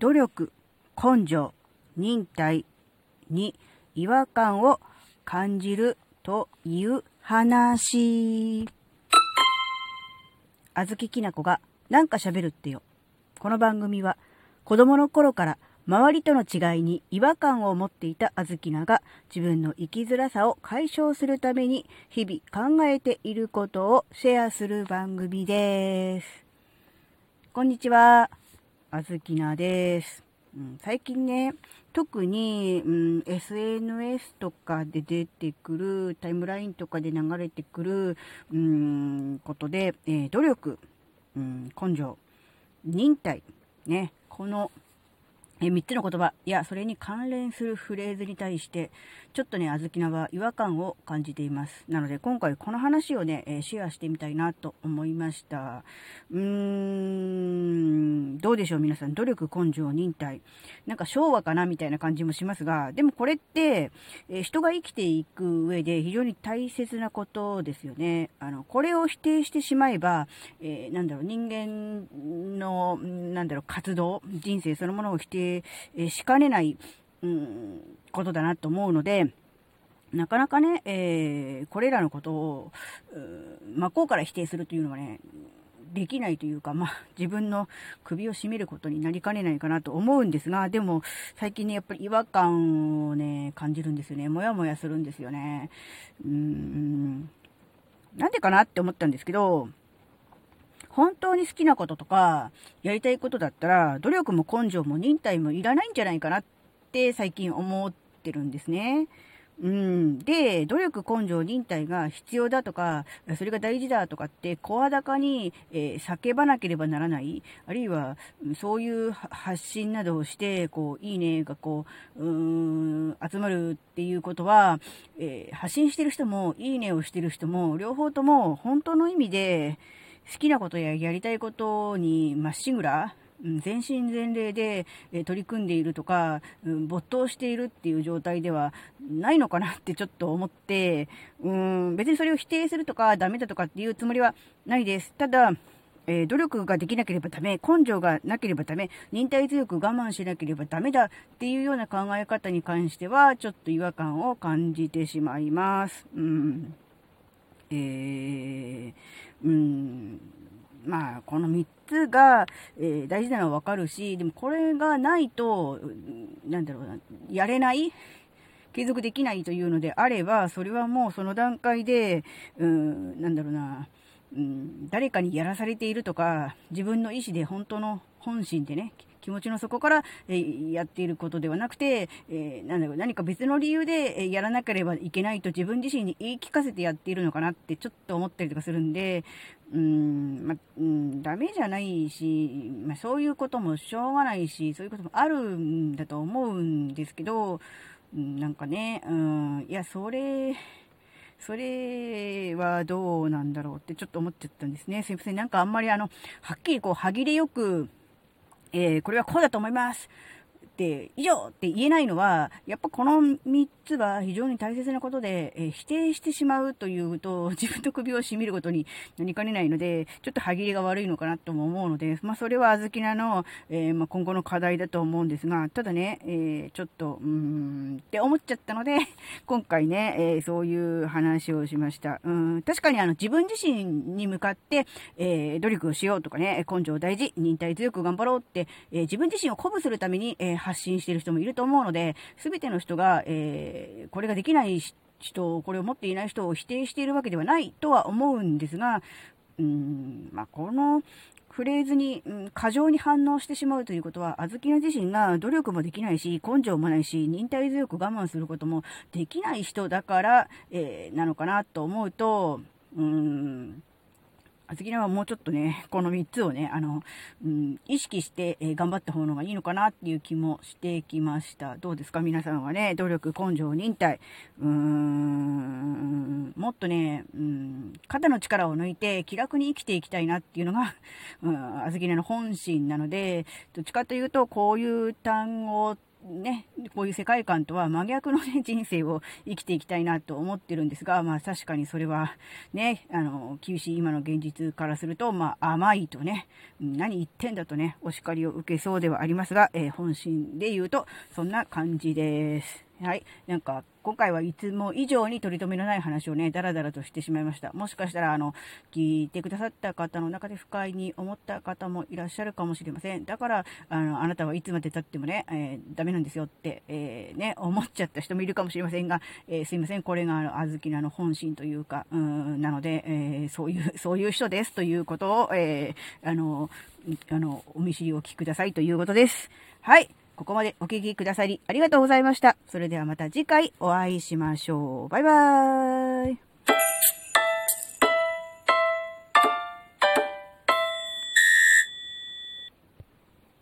努力、根性、忍耐に違和感を感じるという話。あずききなこがなんか喋るってよ。この番組は子供の頃から周りとの違いに違和感を持っていたあずきなが自分の生きづらさを解消するために日々考えていることをシェアする番組です。こんにちは。あずきなです。うん、最近ね、特に、うん、SNS とかで出てくる、タイムラインとかで流れてくる、うん、ことで、えー、努力、うん、根性、忍耐、ね、このえ3つの言葉、や、それに関連するフレーズに対して、ちょっとね、あずきなは違和感を感じています。なので、今回この話をね、えシェアしてみたいなと思いました。うーん、どうでしょう皆さん。努力、根性、忍耐。なんか昭和かなみたいな感じもしますが、でもこれって、え人が生きていく上で非常に大切なことですよね。あの、これを否定してしまえば、えー、なんだろう、人間の、なんだろう、活動、人生そのものを否定えしかねない、うん、ことだなと思うので、なかなかね、えー、これらのことを、真っ向から否定するというのはね、できないというか、まあ、自分の首を絞めることになりかねないかなと思うんですが、でも、最近ね、やっぱり違和感をね、感じるんですよね。もやもやするんですよね。うーん。なんでかなって思ったんですけど、本当に好きなこととか、やりたいことだったら、努力も根性も忍耐もいらないんじゃないかなって最近思ってるんですね。うん。で、努力、根性、忍耐が必要だとか、それが大事だとかって、声高に、えー、叫ばなければならない。あるいは、そういう発信などをして、こう、いいねがこう、うーん、集まるっていうことは、えー、発信してる人も、いいねをしてる人も、両方とも、本当の意味で、好きなことややりたいことにまっしぐら、全身全霊で取り組んでいるとか、没頭しているっていう状態ではないのかなってちょっと思って、うん、別にそれを否定するとかダメだとかっていうつもりはないです。ただ、え、努力ができなければダメ、根性がなければダメ、忍耐強く我慢しなければダメだっていうような考え方に関しては、ちょっと違和感を感じてしまいます。うん。えー、うん、まあ、この3つが、えー、大事なのはわかるし、でもこれがないと、なんだろうな、やれない継続できないというのであれば、それはもうその段階で、うん、なんだろうな、うん、誰かにやらされているとか、自分の意思で本当の本心でね、気持ちの底から、えー、やっていることではなくて、えー、なんだろう、何か別の理由で、え、やらなければいけないと自分自身に言い聞かせてやっているのかなってちょっと思ったりとかするんで、うん、ま、うん、ダメじゃないし、まあ、そういうこともしょうがないし、そういうこともあるんだと思うんですけど、うん、なんかね、うん、いや、それ、それはどうなんだろうってちょっと思っちゃったんですね。すいません。なんかあんまりあの、はっきりこう、歯切れよく、えー、これはこうだと思います。って以上って言えないのは、やっぱこの3つは非常に大切なことで、えー、否定してしまうというと、自分の首を絞めることになりかねないので、ちょっと歯切れが悪いのかなとも思うので、まあそれはあずきなの、えー、まあ、今後の課題だと思うんですが、ただね、えー、ちょっと、うーんって思っちゃったので、今回ね、えそういう話をしました。うん確かにあの自分自身に向かって、え努力をしようとかね、根性大事、忍耐強く頑張ろうって、え自分自身を鼓舞するために、え発信している人もいると思うので、すべての人が、えー、これができない人、これを持っていない人を否定しているわけではないとは思うんですが、うん、まあ、このフレーズに、うん、過剰に反応してしまうということは、あずきな自身が努力もできないし、根性もないし、忍耐強く我慢することもできない人だから、えー、なのかなと思うと、うん、あずきなはもうちょっとね、この3つをね、あの、うん、意識して、え、頑張った方のがいいのかなっていう気もしてきました。どうですか？皆さんはね、努力、根性、忍耐。うーん、もっとね、うん、肩の力を抜いて気楽に生きていきたいなっていうのが、うん、あずきなの本心なので、どっちかというと、こういう単語ってね、こういう世界観とは真逆のね、人生を生きていきたいなと思ってるんですが、まあ確かにそれはね、あの、厳しい今の現実からすると、まあ甘いとね、何言ってんだとね、お叱りを受けそうではありますが、えー、本心で言うと、そんな感じです。はい。なんか、今回はいつも以上に取り留めのない話をね、だらだらとしてしまいました。もしかしたら、あの、聞いてくださった方の中で不快に思った方もいらっしゃるかもしれません。だから、あの、あなたはいつまで経ってもね、えー、ダメなんですよって、えー、ね、思っちゃった人もいるかもしれませんが、えー、すいません。これが、あの、あずきなの本心というか、うん、なので、えそういう、そういう人ですということを、えあの、あの、お見知りをおきくださいということです。はい。ここまでお聴きくださりありがとうございました。それではまた次回お会いしましょう。バイバーイ。